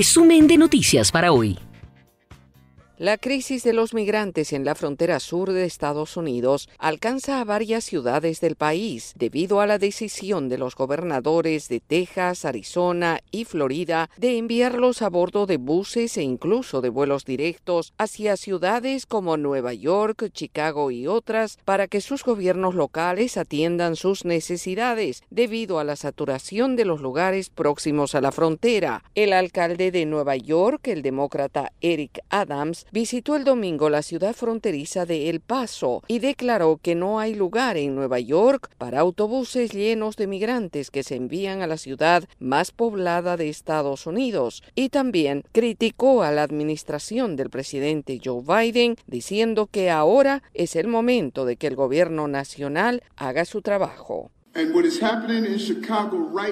Resumen de noticias para hoy. La crisis de los migrantes en la frontera sur de Estados Unidos alcanza a varias ciudades del país debido a la decisión de los gobernadores de Texas, Arizona y Florida de enviarlos a bordo de buses e incluso de vuelos directos hacia ciudades como Nueva York, Chicago y otras para que sus gobiernos locales atiendan sus necesidades debido a la saturación de los lugares próximos a la frontera. El alcalde de Nueva York, el demócrata Eric Adams, visitó el domingo la ciudad fronteriza de El Paso y declaró que no hay lugar en Nueva York para autobuses llenos de migrantes que se envían a la ciudad más poblada de Estados Unidos. Y también criticó a la administración del presidente Joe Biden diciendo que ahora es el momento de que el gobierno nacional haga su trabajo.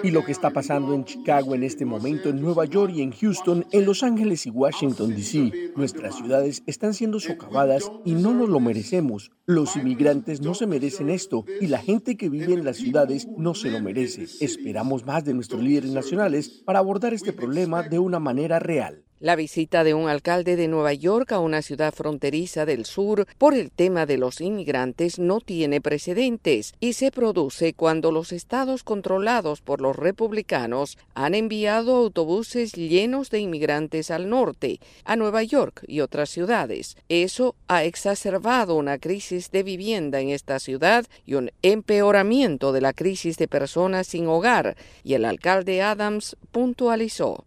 Y lo que está pasando en Chicago en este momento, en Nueva York y en Houston, en Los Ángeles y Washington, D.C. Nuestras ciudades están siendo socavadas y no nos lo merecemos. Los inmigrantes no se merecen esto y la gente que vive en las ciudades no se lo merece. Esperamos más de nuestros líderes nacionales para abordar este problema de una manera real. La visita de un alcalde de Nueva York a una ciudad fronteriza del sur por el tema de los inmigrantes no tiene precedentes y se produce cuando los estados controlados por los republicanos han enviado autobuses llenos de inmigrantes al norte, a Nueva York y otras ciudades. Eso ha exacerbado una crisis de vivienda en esta ciudad y un empeoramiento de la crisis de personas sin hogar, y el alcalde Adams puntualizó.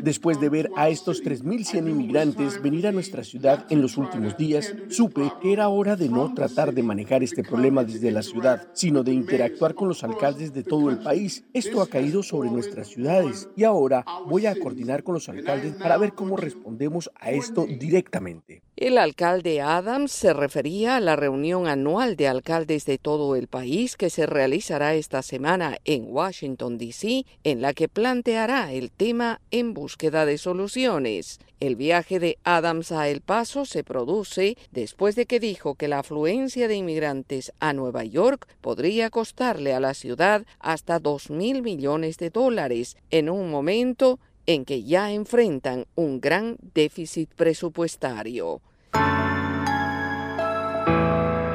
Después de ver a estos 3.100 inmigrantes venir a nuestra ciudad en los últimos días, supe que era hora de no tratar de manejar este problema desde la ciudad, sino de interactuar con los alcaldes de todo el país. Esto ha caído sobre nuestras ciudades y ahora voy a coordinar con los alcaldes para ver cómo respondemos a esto directamente. El alcalde Adams se refería a la reunión anual de alcaldes de todo el país que se realizará esta semana en Washington, D.C., en la que planteará el tema en búsqueda de soluciones. El viaje de Adams a El Paso se produce después de que dijo que la afluencia de inmigrantes a Nueva York podría costarle a la ciudad hasta dos mil millones de dólares en un momento en que ya enfrentan un gran déficit presupuestario.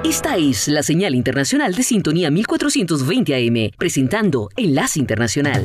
Esta es la señal internacional de sintonía 1420 AM, presentando Enlace Internacional.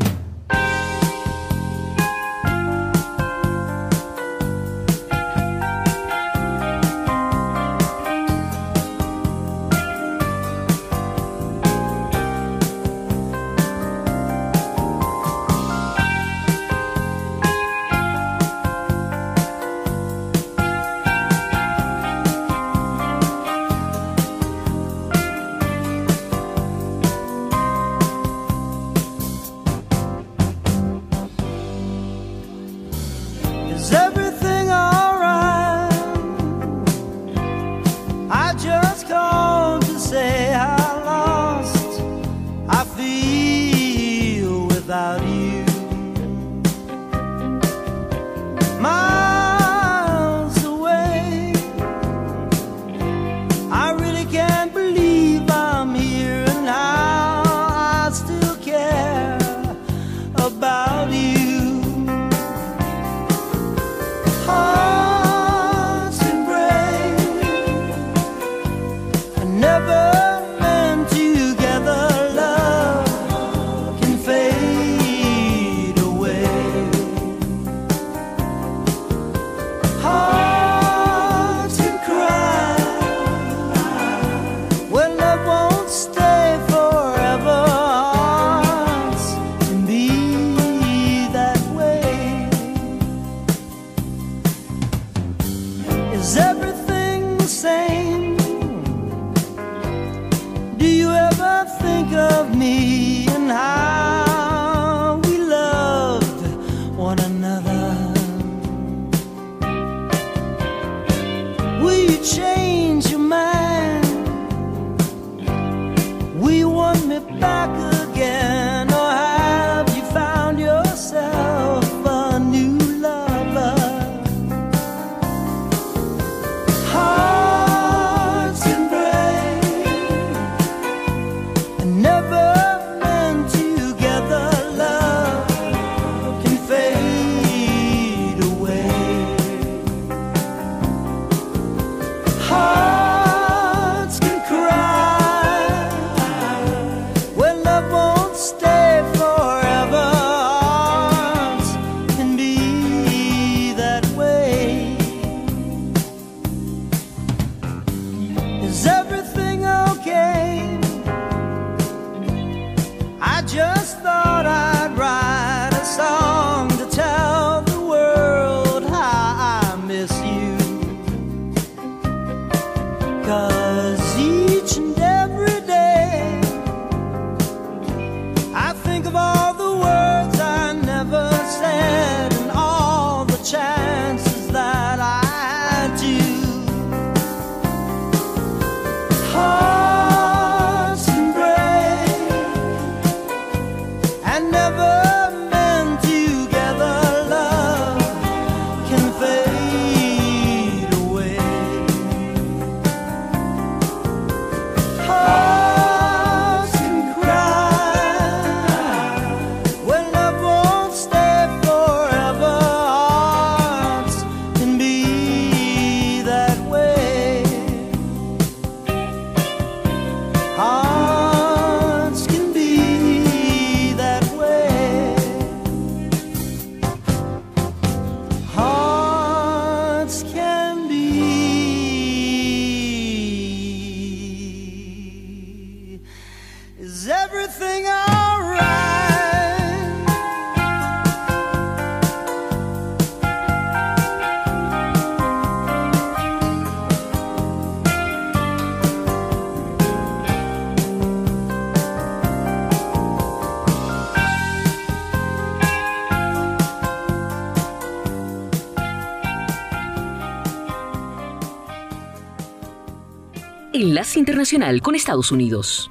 Internacional con Estados Unidos.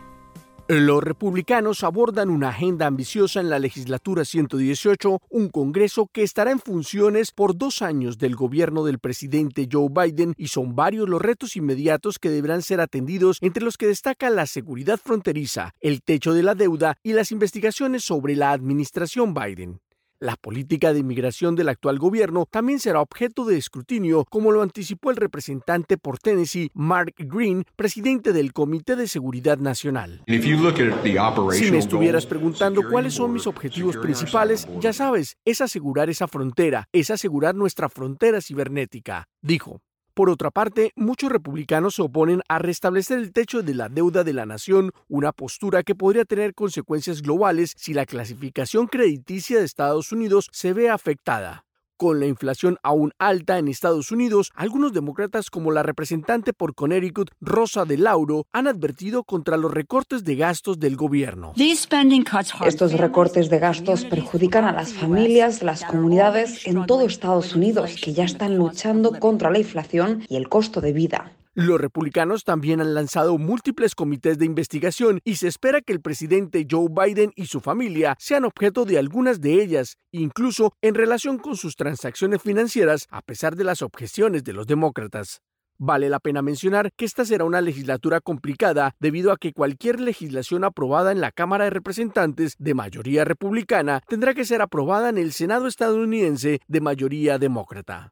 Los republicanos abordan una agenda ambiciosa en la legislatura 118, un Congreso que estará en funciones por dos años del gobierno del presidente Joe Biden y son varios los retos inmediatos que deberán ser atendidos, entre los que destaca la seguridad fronteriza, el techo de la deuda y las investigaciones sobre la administración Biden. La política de inmigración del actual gobierno también será objeto de escrutinio, como lo anticipó el representante por Tennessee, Mark Green, presidente del Comité de Seguridad Nacional. Si me estuvieras preguntando cuáles son mis objetivos principales, ya sabes, es asegurar esa frontera, es asegurar nuestra frontera cibernética, dijo. Por otra parte, muchos republicanos se oponen a restablecer el techo de la deuda de la nación, una postura que podría tener consecuencias globales si la clasificación crediticia de Estados Unidos se ve afectada. Con la inflación aún alta en Estados Unidos, algunos demócratas como la representante por Connecticut, Rosa de Lauro, han advertido contra los recortes de gastos del gobierno. Estos recortes de gastos perjudican a las familias, las comunidades en todo Estados Unidos que ya están luchando contra la inflación y el costo de vida. Los republicanos también han lanzado múltiples comités de investigación y se espera que el presidente Joe Biden y su familia sean objeto de algunas de ellas, incluso en relación con sus transacciones financieras, a pesar de las objeciones de los demócratas. Vale la pena mencionar que esta será una legislatura complicada debido a que cualquier legislación aprobada en la Cámara de Representantes de mayoría republicana tendrá que ser aprobada en el Senado estadounidense de mayoría demócrata.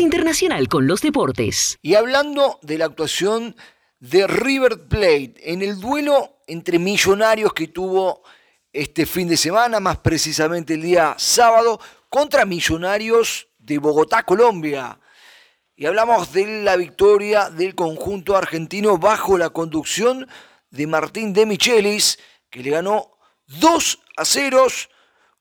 Internacional con los Deportes. Y hablando de la actuación de River Plate en el duelo entre millonarios que tuvo este fin de semana, más precisamente el día sábado, contra Millonarios de Bogotá, Colombia. Y hablamos de la victoria del conjunto argentino bajo la conducción de Martín de Michelis, que le ganó 2 a 0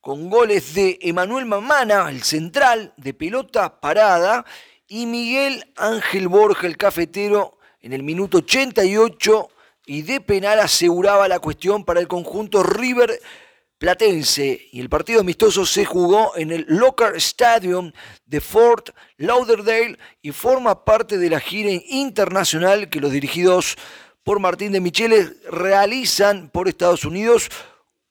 con goles de Emanuel Mamana, el central, de pelota parada, y Miguel Ángel Borja, el cafetero, en el minuto 88 y de penal aseguraba la cuestión para el conjunto River Platense. Y el partido amistoso se jugó en el Locker Stadium de Fort Lauderdale y forma parte de la gira internacional que los dirigidos por Martín de Micheles realizan por Estados Unidos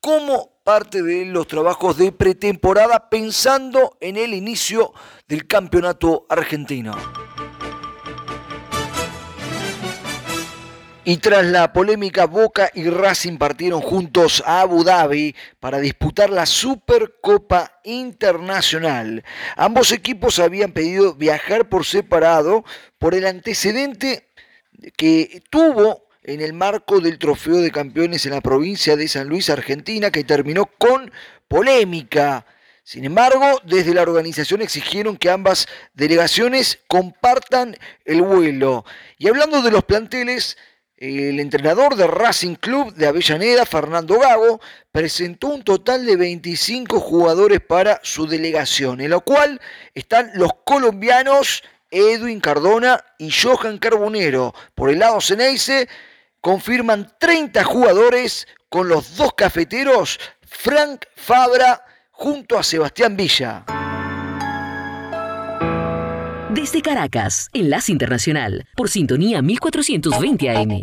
como parte de los trabajos de pretemporada pensando en el inicio del campeonato argentino. Y tras la polémica, Boca y Racing partieron juntos a Abu Dhabi para disputar la Supercopa Internacional. Ambos equipos habían pedido viajar por separado por el antecedente que tuvo en el marco del Trofeo de Campeones en la provincia de San Luis, Argentina, que terminó con polémica. Sin embargo, desde la organización exigieron que ambas delegaciones compartan el vuelo. Y hablando de los planteles, el entrenador de Racing Club de Avellaneda, Fernando Gago, presentó un total de 25 jugadores para su delegación, en lo cual están los colombianos Edwin Cardona y Johan Carbonero. Por el lado Ceneice, confirman 30 jugadores con los dos cafeteros, Frank Fabra junto a Sebastián Villa. Desde Caracas, Enlace Internacional, por sintonía 1420 AM.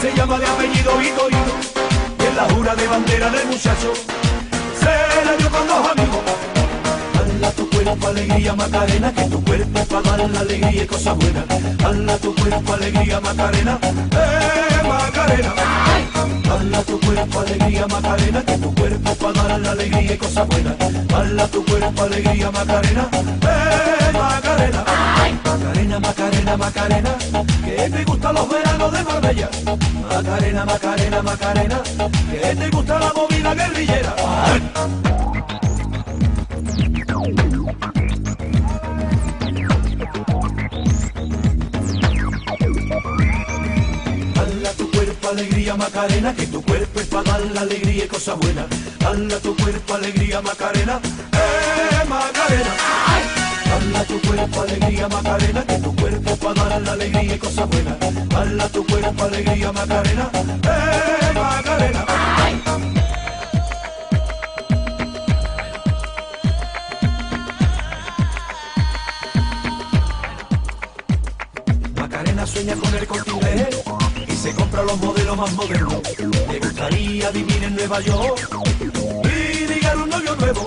se llama de apellido Vitorino y en la jura de bandera del muchacho se la dio con dos amigos. Hala tu cuerpo alegría Macarena, que tu cuerpo para dar la alegría y cosa buena. Hala tu cuerpo alegría Macarena, eh Macarena. Hala tu cuerpo alegría Macarena, que tu cuerpo para dar la alegría y cosa buena. Hala tu cuerpo alegría Macarena, eh Macarena. Macarena, Macarena, Macarena, que te gustan los veranos de Marbella. Macarena, Macarena, Macarena, que te gusta la movida guerrillera. Alegría Macarena, que tu cuerpo es para dar la alegría y cosa buena. Hala tu cuerpo alegría Macarena, eh Macarena. Hala tu cuerpo, alegría, Macarena, que tu cuerpo para dar la alegría y cosas buenas. Hala tu cuerpo, alegría, Macarena, eh, Macarena. Macarena sueña con el corte y se compra los modelos más modernos. Le gustaría vivir en Nueva York y ligar un novio nuevo.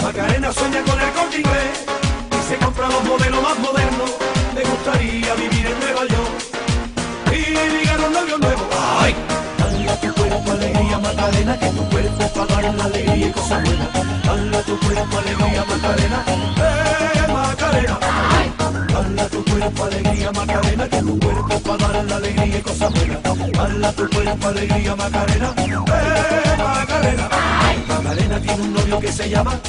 Macarena sueña con el corte se compra los modelos más modernos. Me gustaría vivir en Nueva York y ligar un novio nuevo. ¡Ay! Dale tu cuerpo alegría, Macarena, que tu cuerpo para dar la alegría y cosas buenas. Dale tu cuerpo alegría, Macarena, eh, Macarena. Dale tu cuerpo alegría, Macarena, que tu cuerpo para dar la alegría y cosas buenas. Dale tu cuerpo alegría, Macarena, eh, Macarena. Macarena tiene un novio que se llama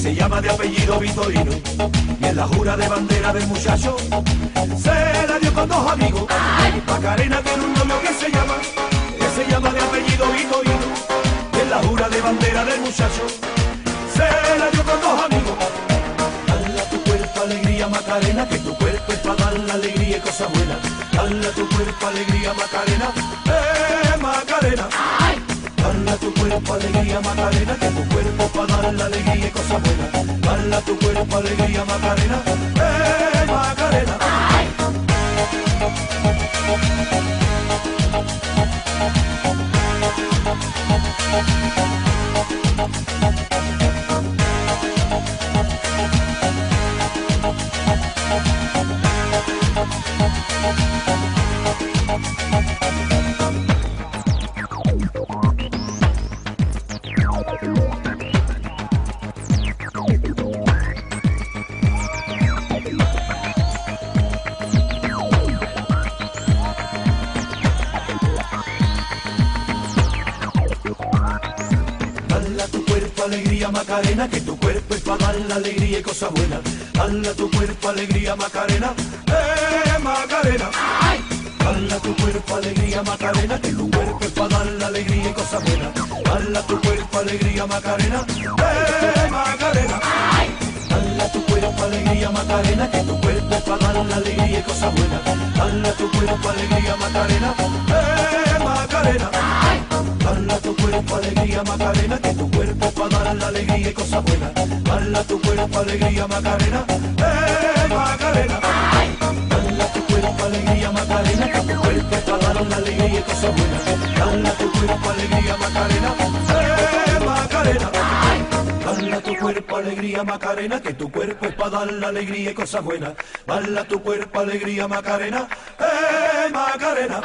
se llama de apellido Vitorino. Y en la jura de bandera del muchacho se la dio con dos amigos. Macarena tiene un novio que se llama, que se llama de apellido Vitorino. Y en la jura de bandera del muchacho se la dio con dos amigos. Macarena, que tu cuerpo es para dar la alegría y cosas buenas. Dale a tu cuerpo alegría Macarena, eh Macarena. Dale a tu cuerpo alegría Macarena, que tu cuerpo para dar la alegría y cosas buenas. Dale a tu cuerpo alegría Macarena, eh Macarena. Dale Macarena, que tu cuerpo es para dar la alegría y cosas buenas. Dale a tu cuerpo alegría Macarena, eh Macarena. Dale a tu cuerpo alegría Macarena, que tu cuerpo es para dar la alegría y cosas buenas. Dale a tu cuerpo alegría Macarena, eh Macarena. Dale a tu cuerpo alegría Macarena, que tu cuerpo es para dar la alegría y cosas buenas. Dale a tu cuerpo alegría Macarena, eh Macarena. Cuerpo alegría Macarena, que tu cuerpo la alegría y cosas buenas. Dale a tu cuerpo alegría Macarena, eh Macarena. Tu cuerpo alegría Macarena, que tu cuerpo para dar la alegría y cosas buenas. Dale a tu cuerpo alegría Macarena, eh Macarena. Dale a tu cuerpo alegría Macarena, que tu cuerpo es para dar la alegría y cosas buenas. Dale a tu cuerpo alegría Macarena, eh Macarena.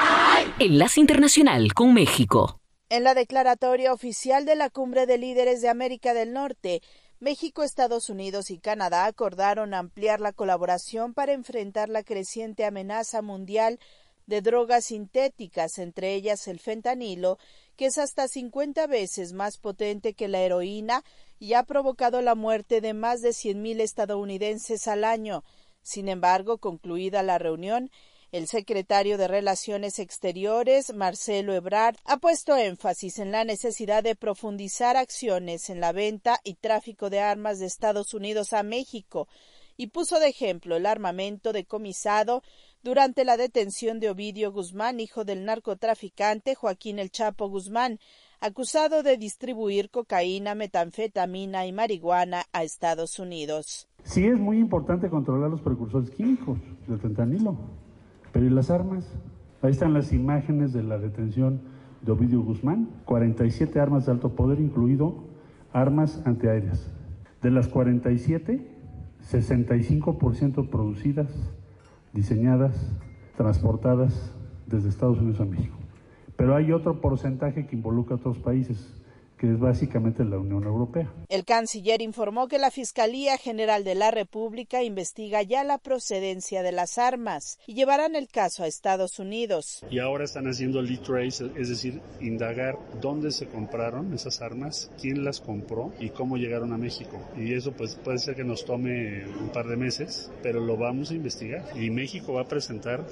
Enlace Internacional con México. En la declaratoria oficial de la Cumbre de Líderes de América del Norte, México, Estados Unidos y Canadá acordaron ampliar la colaboración para enfrentar la creciente amenaza mundial de drogas sintéticas, entre ellas el fentanilo, que es hasta 50 veces más potente que la heroína y ha provocado la muerte de más de 100.000 estadounidenses al año. Sin embargo, concluida la reunión, el secretario de Relaciones Exteriores, Marcelo Ebrard, ha puesto énfasis en la necesidad de profundizar acciones en la venta y tráfico de armas de Estados Unidos a México y puso de ejemplo el armamento decomisado durante la detención de Ovidio Guzmán, hijo del narcotraficante Joaquín El Chapo Guzmán, acusado de distribuir cocaína, metanfetamina y marihuana a Estados Unidos. Sí es muy importante controlar los precursores químicos del fentanilo, pero ¿y las armas? Ahí están las imágenes de la detención de Ovidio Guzmán, 47 armas de alto poder, incluido armas antiaéreas. De las 47, 65% producidas, diseñadas, transportadas desde Estados Unidos a México. Pero hay otro porcentaje que involucra a otros países, que es básicamente la Unión Europea. El canciller informó que la Fiscalía General de la República investiga ya la procedencia de las armas y llevarán el caso a Estados Unidos. Y ahora están haciendo lead trace, es decir, indagar dónde se compraron esas armas, quién las compró y cómo llegaron a México. Y eso pues puede ser que nos tome un par de meses, pero lo vamos a investigar. Y México va a presentar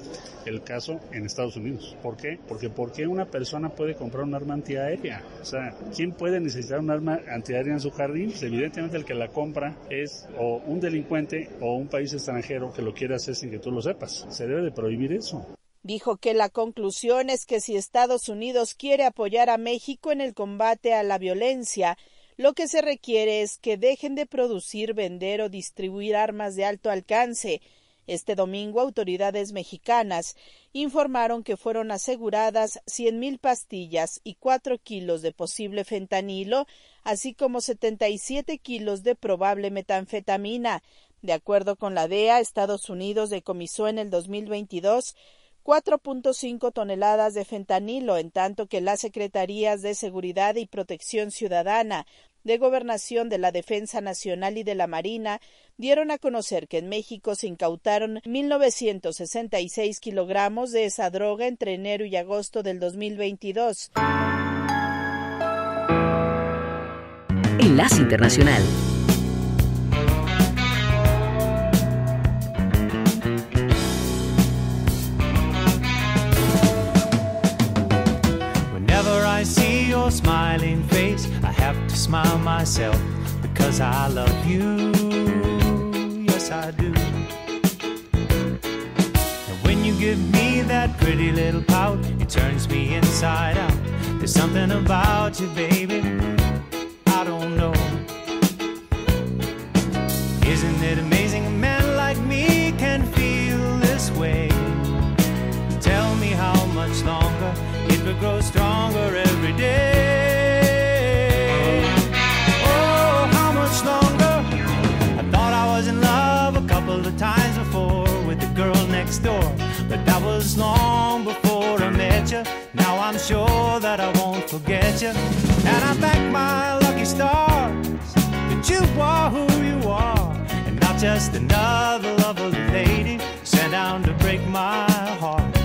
el caso en Estados Unidos. ¿Por qué? Porque ¿por qué una persona puede comprar un arma antiaérea? O sea, ¿quién puede necesitar un arma antiaérea en su jardín? Pues evidentemente el que la compra es o un delincuente o un país extranjero que lo quiere hacer sin que tú lo sepas. Se debe de prohibir eso. Dijo que la conclusión es que si Estados Unidos quiere apoyar a México en el combate a la violencia, lo que se requiere es que dejen de producir, vender o distribuir armas de alto alcance. Este domingo, autoridades mexicanas informaron que fueron aseguradas 100.000 pastillas y 4 kilos de posible fentanilo, así como 77 kilos de probable metanfetamina. De acuerdo con la DEA, Estados Unidos decomisó en el 2022 4.5 toneladas de fentanilo, en tanto que las Secretarías de Seguridad y Protección Ciudadana, de Gobernación, de la Defensa Nacional y de la Marina dieron a conocer que en México se incautaron 1.966 kilogramos de esa droga entre enero y agosto del 2022. Enlace Internacional. Whenever I see your smile, myself because I love you. Yes, I do. And when you give me that pretty little pout, it turns me inside out. There's something about you, baby. I don't know. Isn't it amazing was long before I met you. Now I'm sure that I won't forget you, and I thank my lucky stars that you are who you are, and not just another lovely lady sent down to break my heart.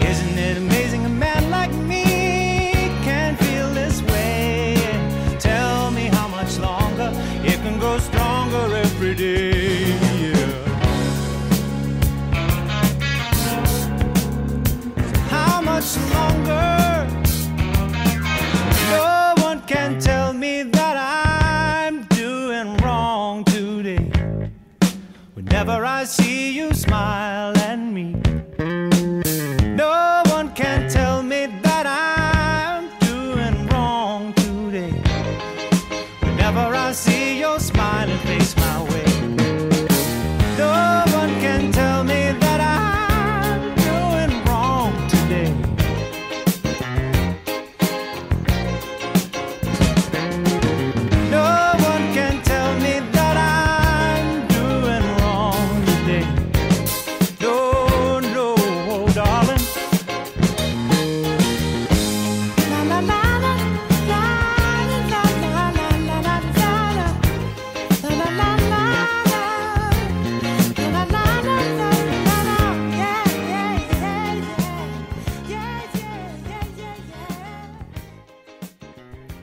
Isn't it amazing Whenever I see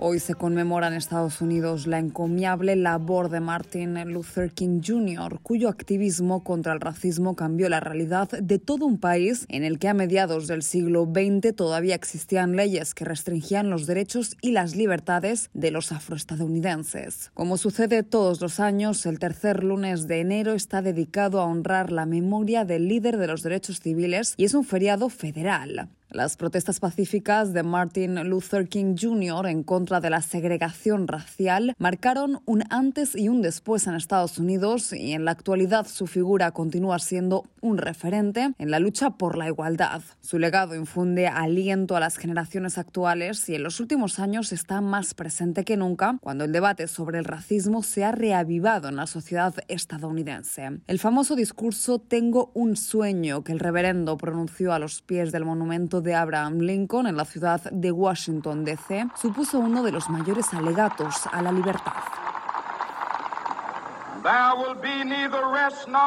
Hoy se conmemora en Estados Unidos la encomiable labor de Martin Luther King Jr., cuyo activismo contra el racismo cambió la realidad de todo un país en el que a mediados del siglo XX todavía existían leyes que restringían los derechos y las libertades de los afroestadounidenses. Como sucede todos los años, el tercer lunes de enero está dedicado a honrar la memoria del líder de los derechos civiles y es un feriado federal. Las protestas pacíficas de Martin Luther King Jr. en contra de la segregación racial marcaron un antes y un después en Estados Unidos y en la actualidad su figura continúa siendo un referente en la lucha por la igualdad. Su legado infunde aliento a las generaciones actuales y en los últimos años está más presente que nunca cuando el debate sobre el racismo se ha reavivado en la sociedad estadounidense. El famoso discurso Tengo un sueño que el reverendo pronunció a los pies del monumento de Abraham Lincoln en la ciudad de Washington, D.C., supuso uno de los mayores alegatos a la libertad.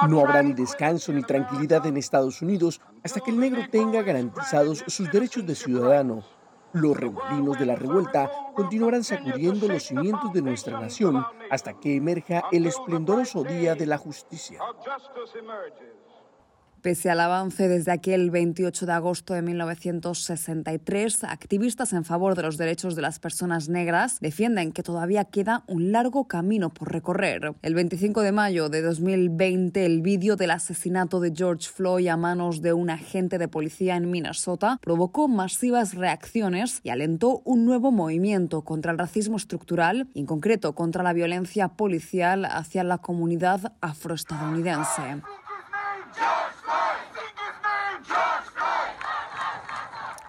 No habrá ni descanso ni tranquilidad en Estados Unidos hasta que el negro tenga garantizados sus derechos de ciudadano. Los remolinos de la revuelta continuarán sacudiendo los cimientos de nuestra nación hasta que emerja el esplendoroso día de la justicia. Pese al avance desde aquel 28 de agosto de 1963, activistas en favor de los derechos de las personas negras defienden que todavía queda un largo camino por recorrer. El 25 de mayo de 2020, el vídeo del asesinato de George Floyd a manos de un agente de policía en Minnesota provocó masivas reacciones y alentó un nuevo movimiento contra el racismo estructural, en concreto contra la violencia policial hacia la comunidad afroestadounidense.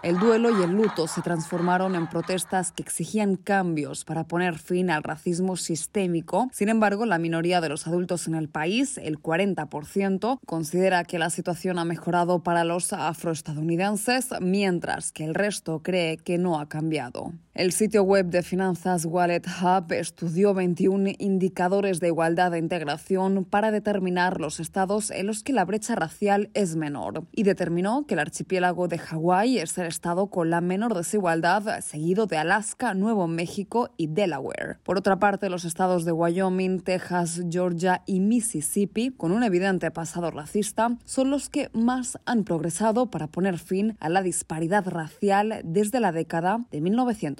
El duelo y el luto se transformaron en protestas que exigían cambios para poner fin al racismo sistémico. Sin embargo, la minoría de los adultos en el país, el 40%, considera que la situación ha mejorado para los afroestadounidenses, mientras que el resto cree que no ha cambiado. El sitio web de finanzas Wallet Hub estudió 21 indicadores de igualdad e integración para determinar los estados en los que la brecha racial es menor y determinó que el archipiélago de Hawái es el estado con la menor desigualdad, seguido de Alaska, Nuevo México y Delaware. Por otra parte, los estados de Wyoming, Texas, Georgia y Mississippi, con un evidente pasado racista, son los que más han progresado para poner fin a la disparidad racial desde la década de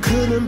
couldn't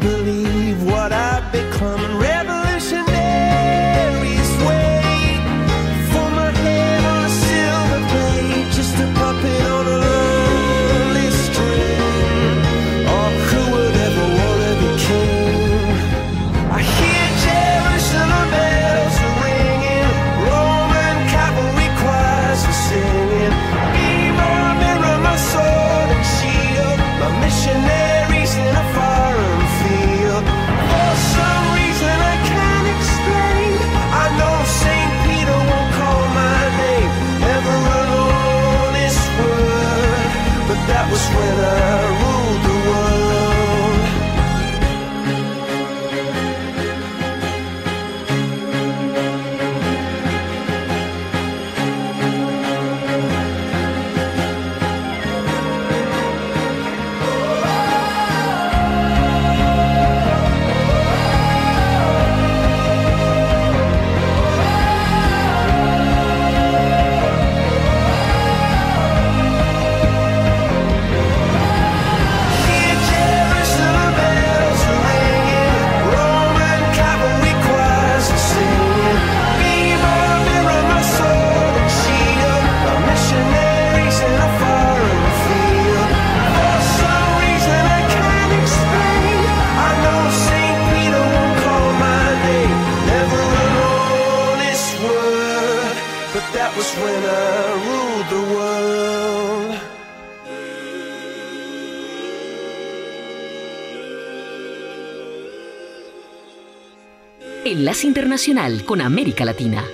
Internacional con América Latina.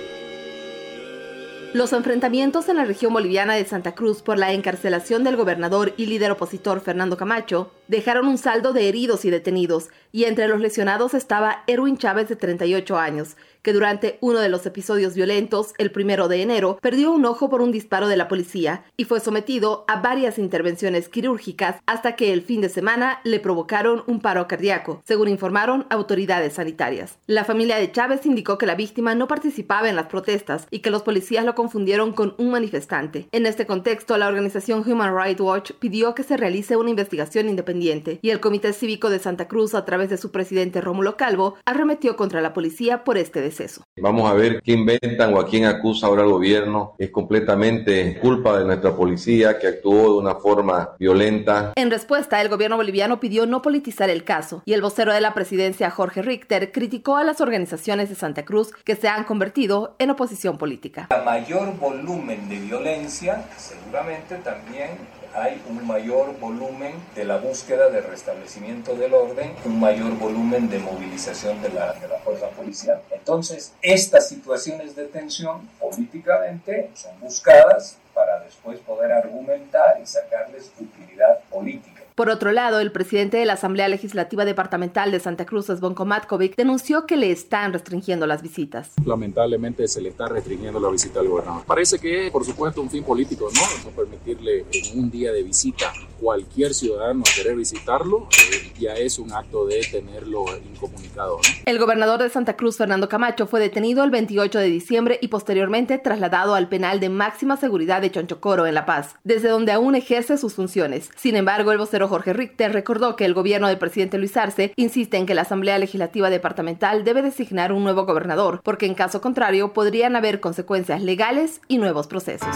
Los enfrentamientos en la región boliviana de Santa Cruz por la encarcelación del gobernador y líder opositor Fernando Camacho dejaron un saldo de heridos y detenidos, y entre los lesionados estaba Erwin Chávez de 38 años, que durante uno de los episodios violentos, el primero de enero, perdió un ojo por un disparo de la policía y fue sometido a varias intervenciones quirúrgicas hasta que el fin de semana le provocaron un paro cardíaco, según informaron autoridades sanitarias. La familia de Chávez indicó que la víctima no participaba en las protestas y que los policías lo confundieron con un manifestante. En este contexto, la organización Human Rights Watch pidió que se realice una investigación independiente y el Comité Cívico de Santa Cruz, a través de su presidente Rómulo Calvo, arremetió contra la policía por este deceso. Vamos a ver qué inventan o a quién acusa ahora el gobierno. Es completamente culpa de nuestra policía que actuó de una forma violenta. En respuesta, el gobierno boliviano pidió no politizar el caso y el vocero de la presidencia, Jorge Richter, criticó a las organizaciones de Santa Cruz que se han convertido en oposición política. A mayor volumen de violencia, seguramente también hay un mayor volumen de la búsqueda de restablecimiento del orden, un mayor volumen de movilización de la, de la fuerza policial. Entonces, estas situaciones de tensión políticamente son buscadas para después poder argumentar y sacarles utilidad política. Por otro lado, el presidente de la Asamblea Legislativa Departamental de Santa Cruz, Svonko Matkovic, denunció que le están restringiendo las visitas. Lamentablemente se le está restringiendo la visita al gobernador. Parece que por supuesto, un fin político, ¿no? No permitirle en un día de visita cualquier ciudadano a querer visitarlo, eh, ya es un acto de tenerlo incomunicado. El gobernador de Santa Cruz, Fernando Camacho, fue detenido el 28 de diciembre y posteriormente trasladado al penal de máxima seguridad de Chonchocoro en La Paz, desde donde aún ejerce sus funciones. Sin embargo, el vocero Jorge Richter recordó que el gobierno del presidente Luis Arce insiste en que la Asamblea Legislativa Departamental debe designar un nuevo gobernador, porque en caso contrario podrían haber consecuencias legales y nuevos procesos.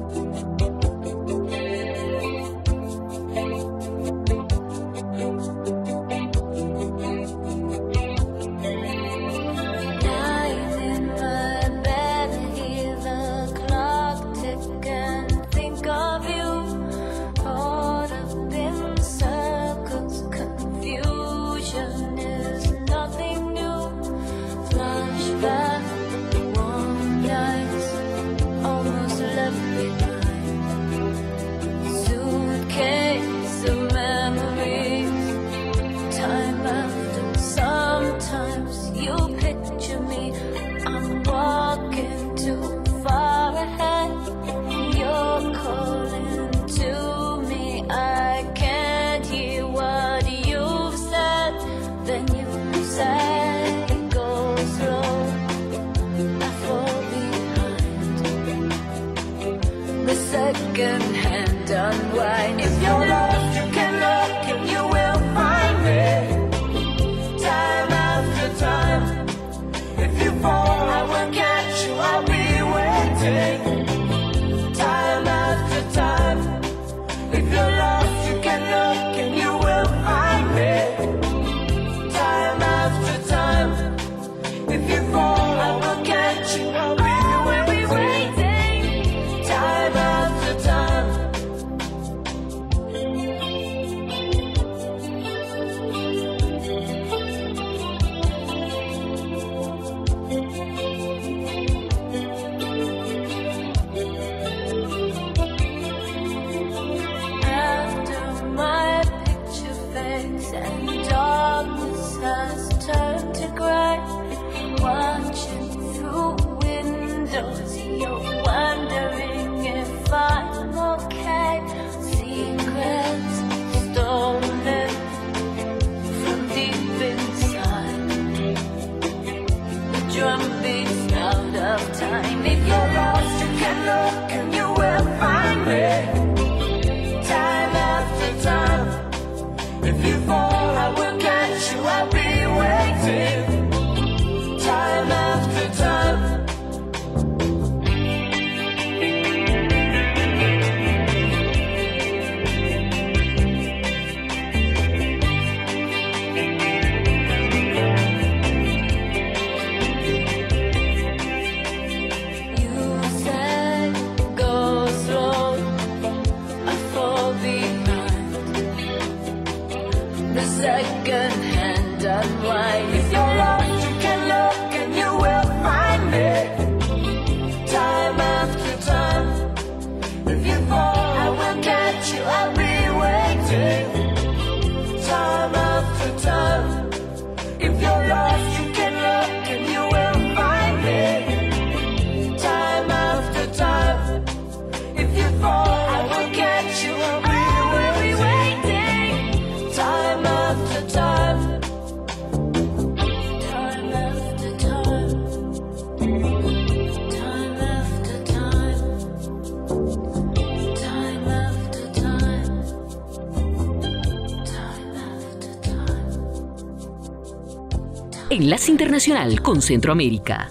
Internacional con Centroamérica.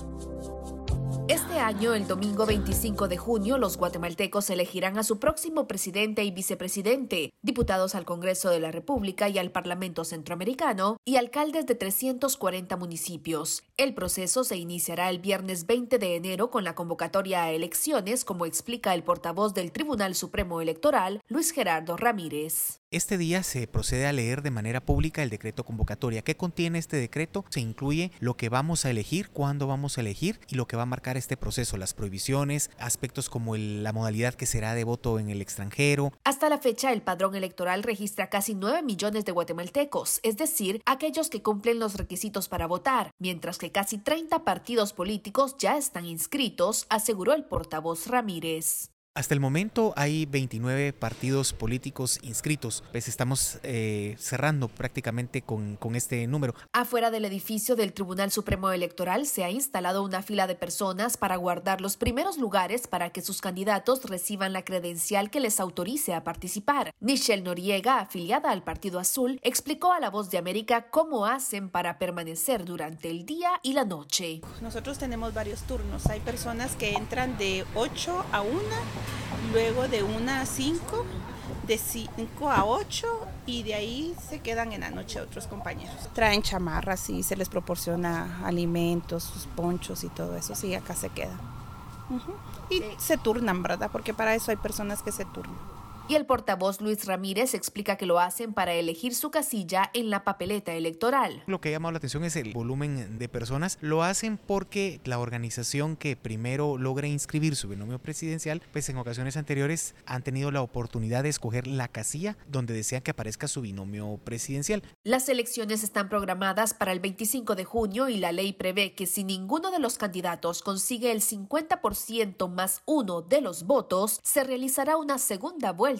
Este año, el domingo 25 de junio, los guatemaltecos elegirán a su próximo presidente y vicepresidente, diputados al Congreso de la República y al Parlamento Centroamericano y alcaldes de 340 municipios. El proceso se iniciará el viernes 20 de enero con la convocatoria a elecciones, como explica el portavoz del Tribunal Supremo Electoral, Luis Gerardo Ramírez. Este día se procede a leer de manera pública el decreto convocatoria. ¿Qué contiene este decreto? Se incluye lo que vamos a elegir, cuándo vamos a elegir y lo que va a marcar este proceso, las prohibiciones, aspectos como la modalidad que será de voto en el extranjero. Hasta la fecha, el padrón electoral registra casi 9 millones de guatemaltecos, es decir, aquellos que cumplen los requisitos para votar, mientras que casi 30 partidos políticos ya están inscritos, aseguró el portavoz Ramírez. Hasta el momento hay 29 partidos políticos inscritos, pues estamos eh, cerrando prácticamente con, con, este número. Afuera del edificio del Tribunal Supremo Electoral se ha instalado una fila de personas para guardar los primeros lugares para que sus candidatos reciban la credencial que les autorice a participar. Michelle Noriega, afiliada al Partido Azul, explicó a La Voz de América cómo hacen para permanecer durante el día y la noche. Nosotros tenemos varios turnos. Hay personas que entran de 8 a 1 luego de 1 a 5, de 5 a 8 y de ahí se quedan en la noche otros compañeros. Traen chamarras y se les proporciona alimentos, sus ponchos y todo eso, sí, acá se quedan. Y se turnan, ¿verdad? Porque para eso hay personas que se turnan y el portavoz Luis Ramírez explica que lo hacen para elegir su casilla en la papeleta electoral. Lo que ha llamado la atención es el volumen de personas. Lo hacen porque la organización que primero logra inscribir su binomio presidencial, pues en ocasiones anteriores han tenido la oportunidad de escoger la casilla donde desean que aparezca su binomio presidencial. Las elecciones están programadas para el 25 de junio y la ley prevé que si ninguno de los candidatos consigue el 50% más uno de los votos, se realizará una segunda vuelta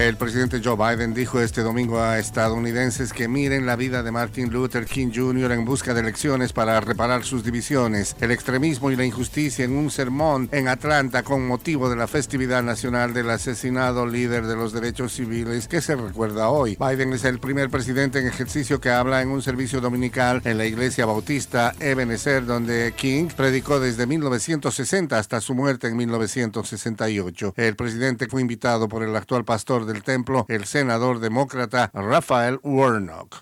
El presidente Joe Biden dijo este domingo a estadounidenses que miren la vida de Martin Luther King Jr. en busca de elecciones para reparar sus divisiones, el extremismo y la injusticia en un sermón en Atlanta con motivo de la festividad nacional del asesinado líder de los derechos civiles que se recuerda hoy. Biden es el primer presidente en ejercicio que habla en un servicio dominical en la iglesia bautista Ebenezer, donde King predicó desde 1960 hasta su muerte en 1968. El presidente fue invitado por el actual pastor del templo, el senador demócrata Rafael Warnock.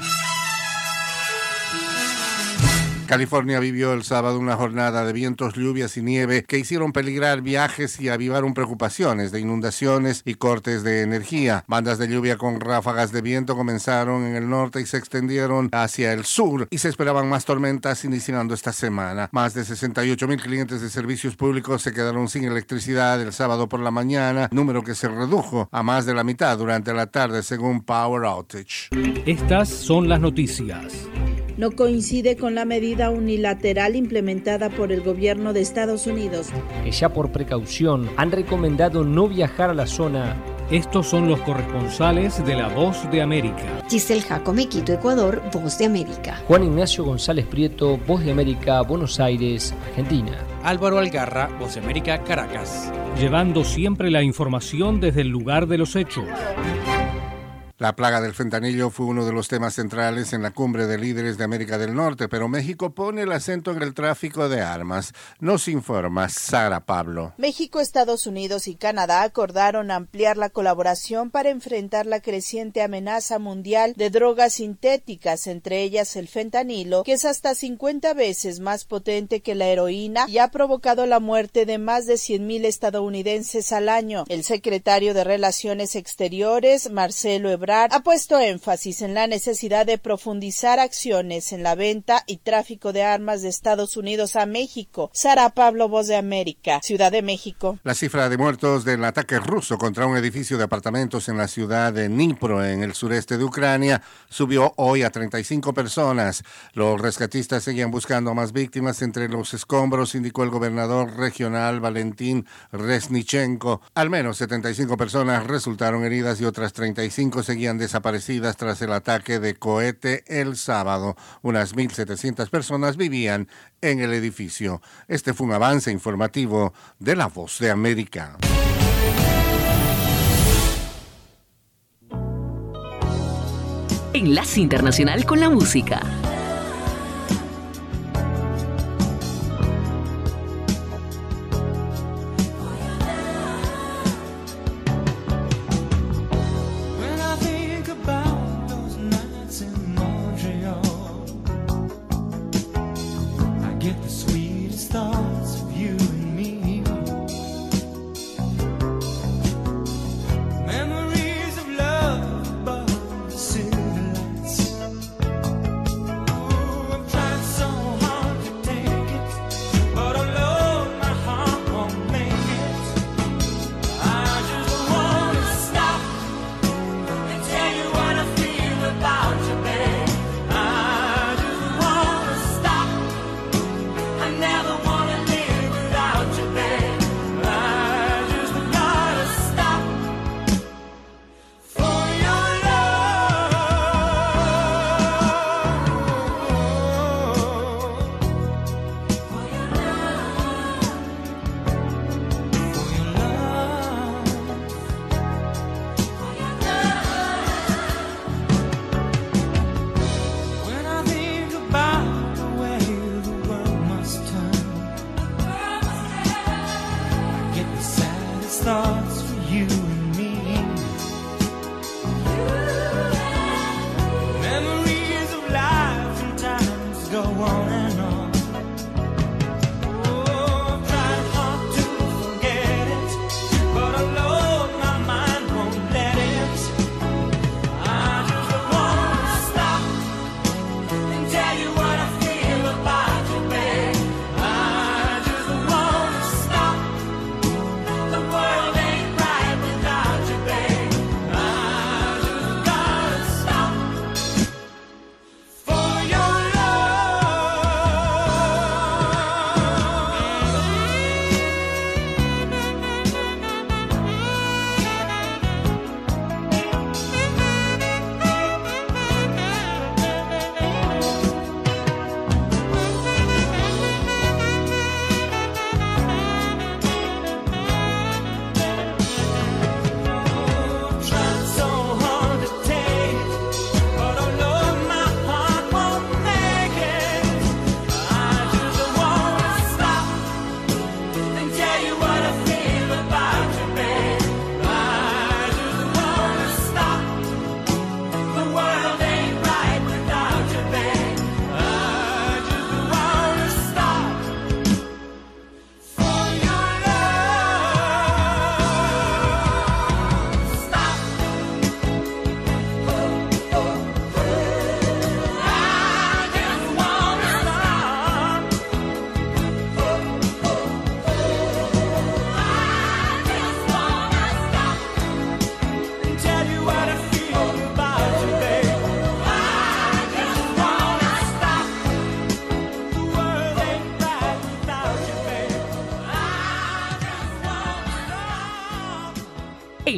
California vivió el sábado una jornada de vientos, lluvias y nieve que hicieron peligrar viajes y avivaron preocupaciones de inundaciones y cortes de energía. Bandas de lluvia con ráfagas de viento comenzaron en el norte y se extendieron hacia el sur y se esperaban más tormentas iniciando esta semana. Más de 68 mil clientes de servicios públicos se quedaron sin electricidad el sábado por la mañana, número que se redujo a más de la mitad durante la tarde según Power Outage. Estas son las noticias no coincide con la medida unilateral implementada por el gobierno de Estados Unidos. Que ya por precaución han recomendado no viajar a la zona. Estos son los corresponsales de La Voz de América. Giselle Jacome, Quito, Ecuador, Voz de América. Juan Ignacio González Prieto, Voz de América, Buenos Aires, Argentina. Álvaro Algarra, Voz de América, Caracas. Llevando siempre la información desde el lugar de los hechos. La plaga del fentanillo fue uno de los temas centrales en la cumbre de líderes de América del Norte, pero México pone el acento en el tráfico de armas. Nos informa Sara Pablo. México, Estados Unidos y Canadá acordaron ampliar la colaboración para enfrentar la creciente amenaza mundial de drogas sintéticas, entre ellas el fentanilo, que es hasta 50 veces más potente que la heroína y ha provocado la muerte de más de 100.000 estadounidenses al año. El secretario de Relaciones Exteriores, Marcelo Ebrard, ha puesto énfasis en la necesidad de profundizar acciones en la venta y tráfico de armas de Estados Unidos a México. Sara Pablo, Voz de América, Ciudad de México. La cifra de muertos del ataque ruso contra un edificio de apartamentos en la ciudad de Dnipro, en el sureste de Ucrania, subió hoy a 35 personas. Los rescatistas seguían buscando más víctimas entre los escombros, indicó el gobernador regional Valentín Resnichenko. Al menos 75 personas resultaron heridas y otras 35 seguían desaparecidas tras el ataque de cohete el sábado. Unas 1.700 personas vivían en el edificio. Este fue un avance informativo de La Voz de América. Enlace Internacional con la Música.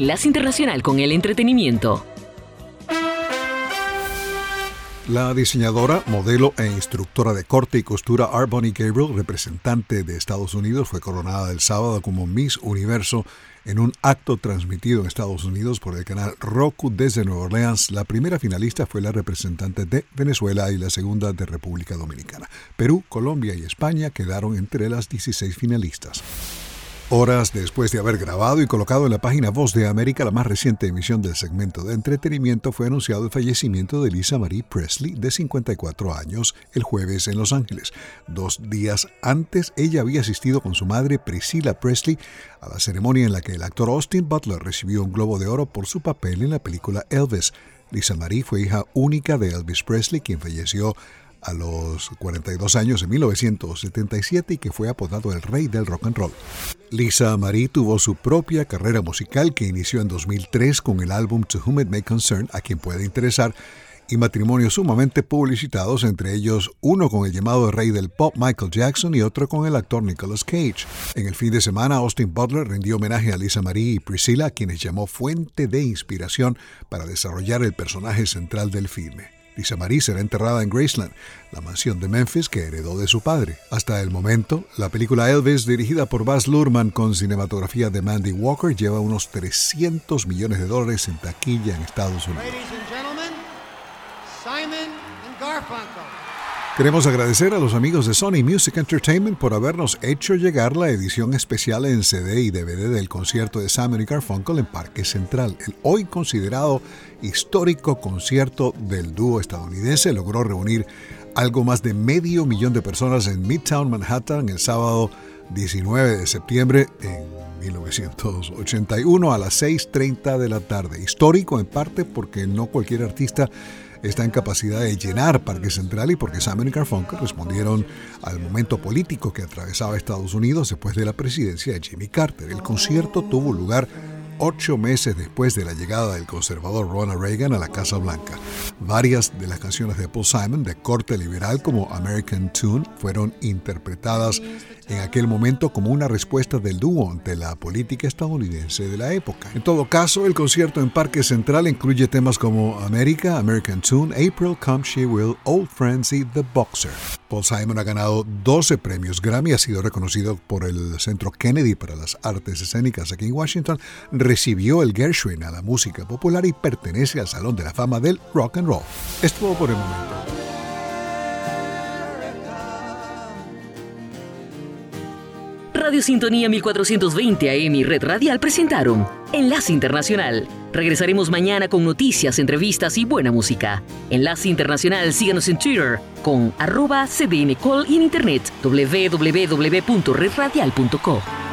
Enlace Internacional con el Entretenimiento. La diseñadora, modelo e instructora de corte y costura Arbonnie Gabriel, representante de Estados Unidos, fue coronada el sábado como Miss Universo en un acto transmitido en Estados Unidos por el canal Roku desde Nueva Orleans. La primera finalista fue la representante de Venezuela y la segunda de República Dominicana. Perú, Colombia y España quedaron entre las 16 finalistas. Horas después de haber grabado y colocado en la página Voz de América la más reciente emisión del segmento de entretenimiento, fue anunciado el fallecimiento de Lisa Marie Presley, de 54 años, el jueves en Los Ángeles. Dos días antes, ella había asistido con su madre Priscilla Presley a la ceremonia en la que el actor Austin Butler recibió un Globo de Oro por su papel en la película Elvis. Lisa Marie fue hija única de Elvis Presley, quien falleció a los 42 años en 1977 y que fue apodado el rey del rock and roll. Lisa Marie tuvo su propia carrera musical que inició en 2003 con el álbum To Whom It May Concern, a quien puede interesar, y matrimonios sumamente publicitados, entre ellos uno con el llamado rey del pop Michael Jackson y otro con el actor Nicolas Cage. En el fin de semana, Austin Butler rindió homenaje a Lisa Marie y Priscilla, quienes llamó fuente de inspiración para desarrollar el personaje central del filme. Lisa Marie será enterrada en Graceland, la mansión de Memphis que heredó de su padre. Hasta el momento, la película Elvis, dirigida por Baz Luhrmann con cinematografía de Mandy Walker, lleva unos 300 millones de dólares en taquilla en Estados Unidos. Queremos agradecer a los amigos de Sony Music Entertainment por habernos hecho llegar la edición especial en CD y DVD del concierto de Simon y Garfunkel en Parque Central. El hoy considerado histórico concierto del dúo estadounidense logró reunir algo más de medio millón de personas en Midtown Manhattan el sábado 19 de septiembre en 1981 a las 6.30 de la tarde. Histórico en parte porque no cualquier artista está en capacidad de llenar Parque Central y porque Simon y Garfunkel respondieron al momento político que atravesaba Estados Unidos después de la presidencia de Jimmy Carter. El concierto tuvo lugar ocho meses después de la llegada del conservador Ronald Reagan a la Casa Blanca. Varias de las canciones de Paul Simon de corte liberal como American Tune fueron interpretadas en aquel momento como una respuesta del dúo ante la política estadounidense de la época. En todo caso, el concierto en Parque Central incluye temas como America, American Tune, April Come She Will, Old Friends y The Boxer. Paul Simon ha ganado 12 premios Grammy, ha sido reconocido por el Centro Kennedy para las Artes Escénicas aquí en Washington, recibió el Gershwin a la música popular y pertenece al Salón de la Fama del Rock and Roll. Esto por el momento. Radio Sintonía 1420 AM y Red Radial presentaron Enlace Internacional. Regresaremos mañana con noticias, entrevistas y buena música. Enlace Internacional, síganos en Twitter con arroba cdncall y en internet www.redradial.co.